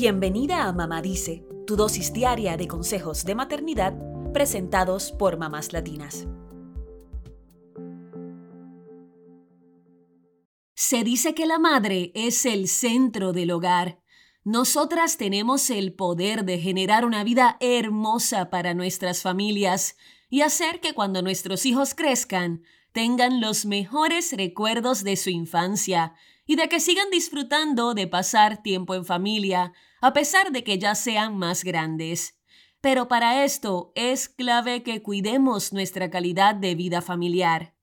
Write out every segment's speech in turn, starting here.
Bienvenida a Mamá Dice, tu dosis diaria de consejos de maternidad presentados por mamás latinas. Se dice que la madre es el centro del hogar. Nosotras tenemos el poder de generar una vida hermosa para nuestras familias y hacer que cuando nuestros hijos crezcan tengan los mejores recuerdos de su infancia y de que sigan disfrutando de pasar tiempo en familia, a pesar de que ya sean más grandes. Pero para esto es clave que cuidemos nuestra calidad de vida familiar.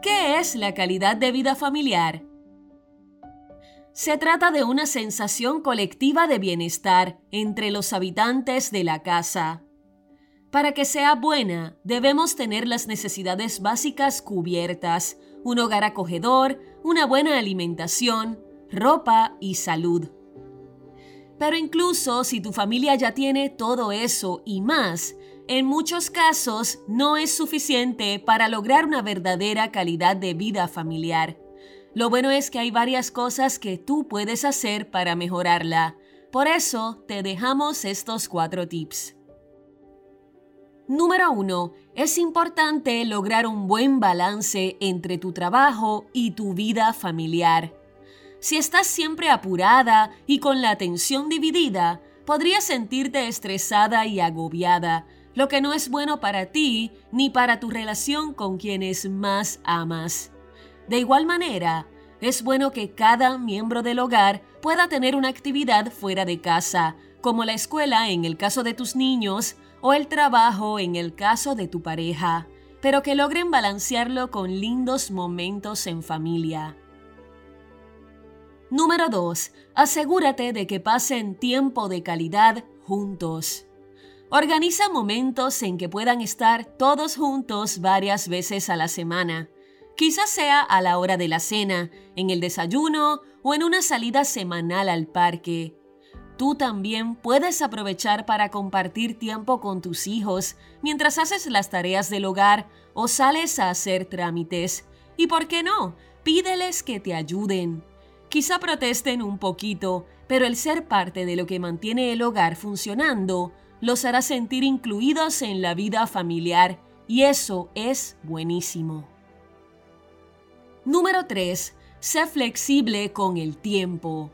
¿Qué es la calidad de vida familiar? Se trata de una sensación colectiva de bienestar entre los habitantes de la casa. Para que sea buena, debemos tener las necesidades básicas cubiertas, un hogar acogedor, una buena alimentación, ropa y salud. Pero incluso si tu familia ya tiene todo eso y más, en muchos casos no es suficiente para lograr una verdadera calidad de vida familiar. Lo bueno es que hay varias cosas que tú puedes hacer para mejorarla. Por eso te dejamos estos cuatro tips. Número 1. Es importante lograr un buen balance entre tu trabajo y tu vida familiar. Si estás siempre apurada y con la atención dividida, podrías sentirte estresada y agobiada, lo que no es bueno para ti ni para tu relación con quienes más amas. De igual manera, es bueno que cada miembro del hogar pueda tener una actividad fuera de casa, como la escuela en el caso de tus niños o el trabajo en el caso de tu pareja, pero que logren balancearlo con lindos momentos en familia. Número 2. Asegúrate de que pasen tiempo de calidad juntos. Organiza momentos en que puedan estar todos juntos varias veces a la semana. Quizás sea a la hora de la cena, en el desayuno o en una salida semanal al parque. Tú también puedes aprovechar para compartir tiempo con tus hijos mientras haces las tareas del hogar o sales a hacer trámites. Y por qué no, pídeles que te ayuden. Quizá protesten un poquito, pero el ser parte de lo que mantiene el hogar funcionando los hará sentir incluidos en la vida familiar y eso es buenísimo. Número 3. Sé flexible con el tiempo.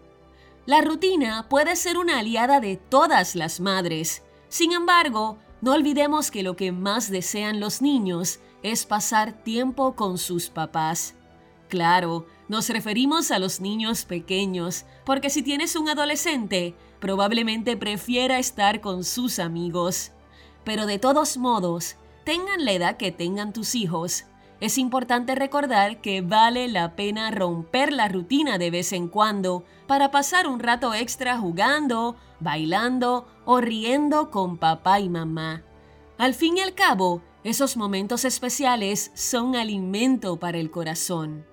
La rutina puede ser una aliada de todas las madres. Sin embargo, no olvidemos que lo que más desean los niños es pasar tiempo con sus papás. Claro, nos referimos a los niños pequeños, porque si tienes un adolescente, probablemente prefiera estar con sus amigos. Pero de todos modos, tengan la edad que tengan tus hijos, es importante recordar que vale la pena romper la rutina de vez en cuando para pasar un rato extra jugando, bailando o riendo con papá y mamá. Al fin y al cabo, esos momentos especiales son alimento para el corazón.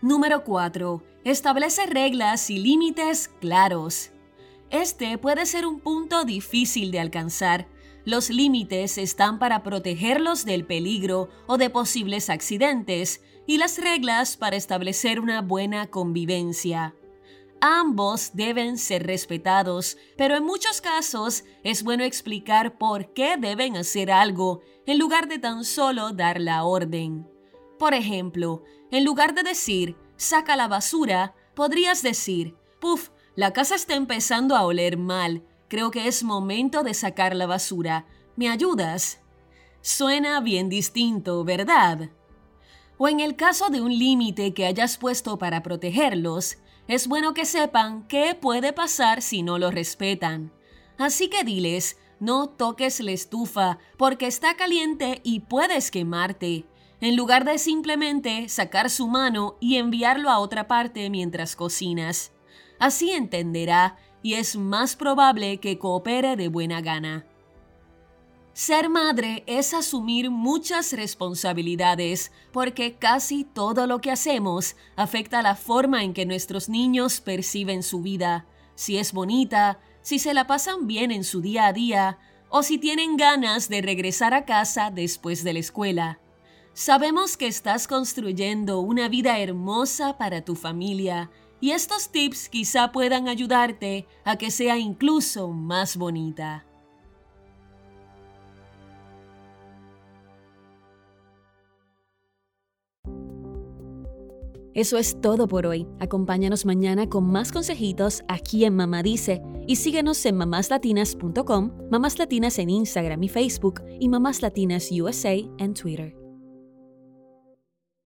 Número 4. Establece reglas y límites claros. Este puede ser un punto difícil de alcanzar, los límites están para protegerlos del peligro o de posibles accidentes y las reglas para establecer una buena convivencia. Ambos deben ser respetados, pero en muchos casos es bueno explicar por qué deben hacer algo en lugar de tan solo dar la orden. Por ejemplo, en lugar de decir, saca la basura, podrías decir, puf, la casa está empezando a oler mal, Creo que es momento de sacar la basura. ¿Me ayudas? Suena bien distinto, ¿verdad? O en el caso de un límite que hayas puesto para protegerlos, es bueno que sepan qué puede pasar si no lo respetan. Así que diles, no toques la estufa porque está caliente y puedes quemarte, en lugar de simplemente sacar su mano y enviarlo a otra parte mientras cocinas. Así entenderá y es más probable que coopere de buena gana. Ser madre es asumir muchas responsabilidades porque casi todo lo que hacemos afecta la forma en que nuestros niños perciben su vida, si es bonita, si se la pasan bien en su día a día o si tienen ganas de regresar a casa después de la escuela. Sabemos que estás construyendo una vida hermosa para tu familia y estos tips quizá puedan ayudarte a que sea incluso más bonita. Eso es todo por hoy. Acompáñanos mañana con más consejitos aquí en Mamá Dice y síguenos en mamáslatinas.com, Mamás Latinas en Instagram y Facebook y Mamás Latinas USA en Twitter.